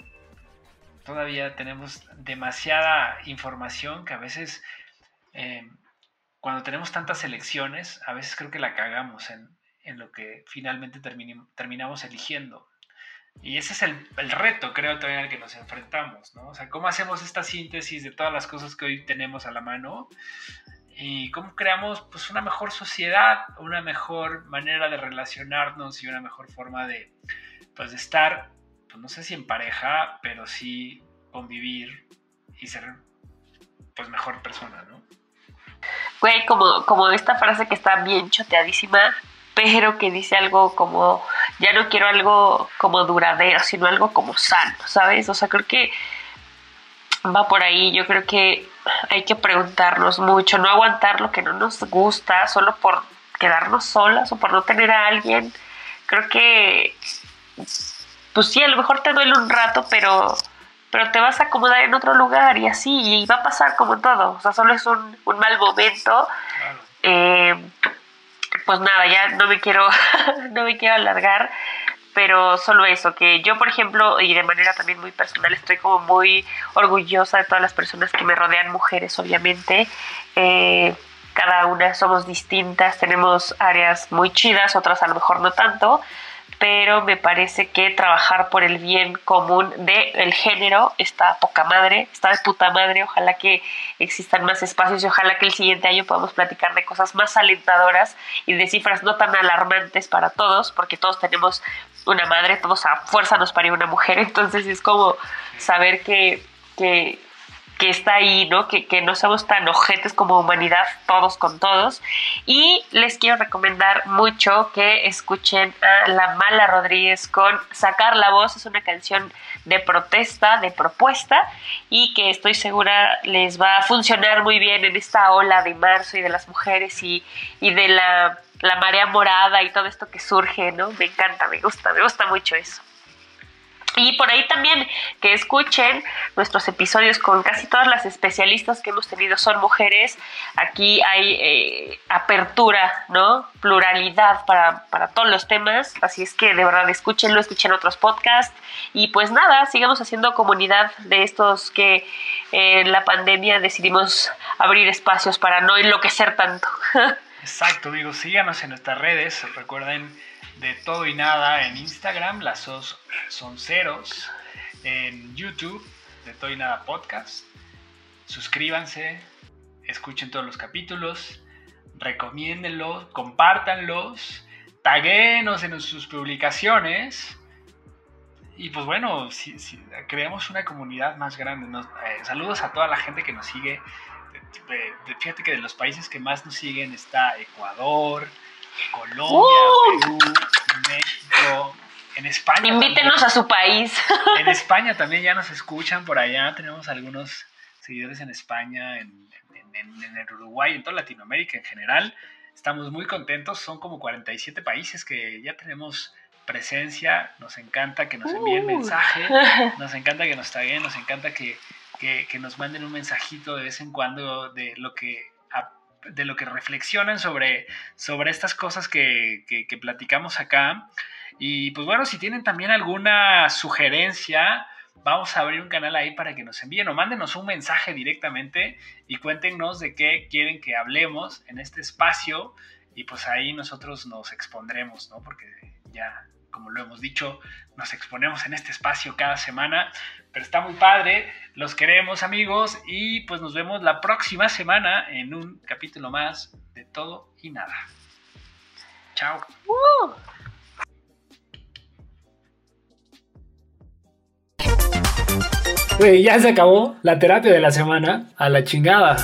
Todavía tenemos demasiada información que a veces eh, cuando tenemos tantas elecciones, a veces creo que la cagamos en, lo que finalmente terminamos eligiendo. Y ese es el, reto, creo, también al que nos enfrentamos, ¿no? O sea, ¿cómo hacemos esta síntesis de todas las cosas que hoy tenemos a la mano? Y cómo creamos, pues, una mejor sociedad, una mejor manera de relacionarnos y una mejor forma de, pues, de estar, pues, no sé si en pareja, pero sí convivir y ser, pues, mejor persona, ¿no?
Güey, como, como esta frase que está bien choteadísima, pero que dice algo como, ya no quiero algo como duradero, sino algo como sano, ¿sabes? O sea, creo que va por ahí, yo creo que hay que preguntarnos mucho, no aguantar lo que no nos gusta solo por quedarnos solas o por no tener a alguien. Creo que, pues sí, a lo mejor te duele un rato, pero pero te vas a acomodar en otro lugar y así, y va a pasar como todo, o sea, solo es un, mal momento. Eh, pues nada, ya no me quiero, no me quiero alargar, pero solo eso, que yo por ejemplo, y de manera también muy personal, estoy como muy orgullosa de todas las personas que me rodean, mujeres obviamente. Eh, cada una somos distintas, tenemos áreas muy chidas, otras a lo mejor no tanto, pero me parece que trabajar por el bien común del género está poca madre, está de puta madre, ojalá que existan más espacios y ojalá que el siguiente año podamos platicar de cosas más alentadoras y de cifras no tan alarmantes para todos, porque todos tenemos una madre, todos a fuerza nos parió una mujer, entonces es como saber que, que que está ahí, ¿no? Que, que, no somos tan ojetes como humanidad, todos con todos. Y les quiero recomendar mucho que escuchen a La Mala Rodríguez con Sacar la Voz. Es una canción de protesta, de propuesta, y que estoy segura les va a funcionar muy bien en esta ola de marzo y de las mujeres y, y de la, la marea morada y todo esto que surge, ¿no? Me encanta, me gusta, me gusta mucho eso. Y por ahí también que escuchen nuestros episodios con casi todas las especialistas que hemos tenido son mujeres. Aquí hay eh, apertura, ¿no? Pluralidad para, para, todos los temas. Así es que de verdad escúchenlo, escuchen otros podcasts. Y pues nada, sigamos haciendo comunidad de estos que en la pandemia decidimos abrir espacios para no enloquecer tanto.
Exacto, amigos. Síganos en nuestras redes. Recuerden de todo y nada en Instagram, las SOS son ceros, en YouTube, de todo y nada podcast. Suscríbanse, escuchen todos los capítulos, recomiéndenlos, compártanlos, taguenos en sus publicaciones. Y pues bueno, creamos una comunidad más grande. Eh, saludos a toda la gente que nos sigue. fíjate que de los países que más nos siguen está Ecuador, Colombia, ¡Uh! Perú, México, en España.
Invítenos a su país.
En España también ya nos escuchan por allá. Tenemos algunos seguidores en España, en, el Uruguay, en toda Latinoamérica en general. Estamos muy contentos. Son como 47 países que ya tenemos presencia. Nos encanta que nos envíen uh. mensaje. Nos encanta que nos taguen. Nos encanta que, que nos manden un mensajito de vez en cuando de lo que de lo que reflexionan sobre, sobre estas cosas que, platicamos acá. Y pues bueno, si tienen también alguna sugerencia, vamos a abrir un canal ahí para que nos envíen o mándenos un mensaje directamente y cuéntenos de qué quieren que hablemos en este espacio y pues ahí nosotros nos expondremos, ¿no? Porque ya, como lo hemos dicho, nos exponemos en este espacio cada semana, pero está muy padre, los queremos amigos y pues nos vemos la próxima semana en un capítulo más de todo y nada. Chao. ya se acabó la terapia de la semana a la chingada.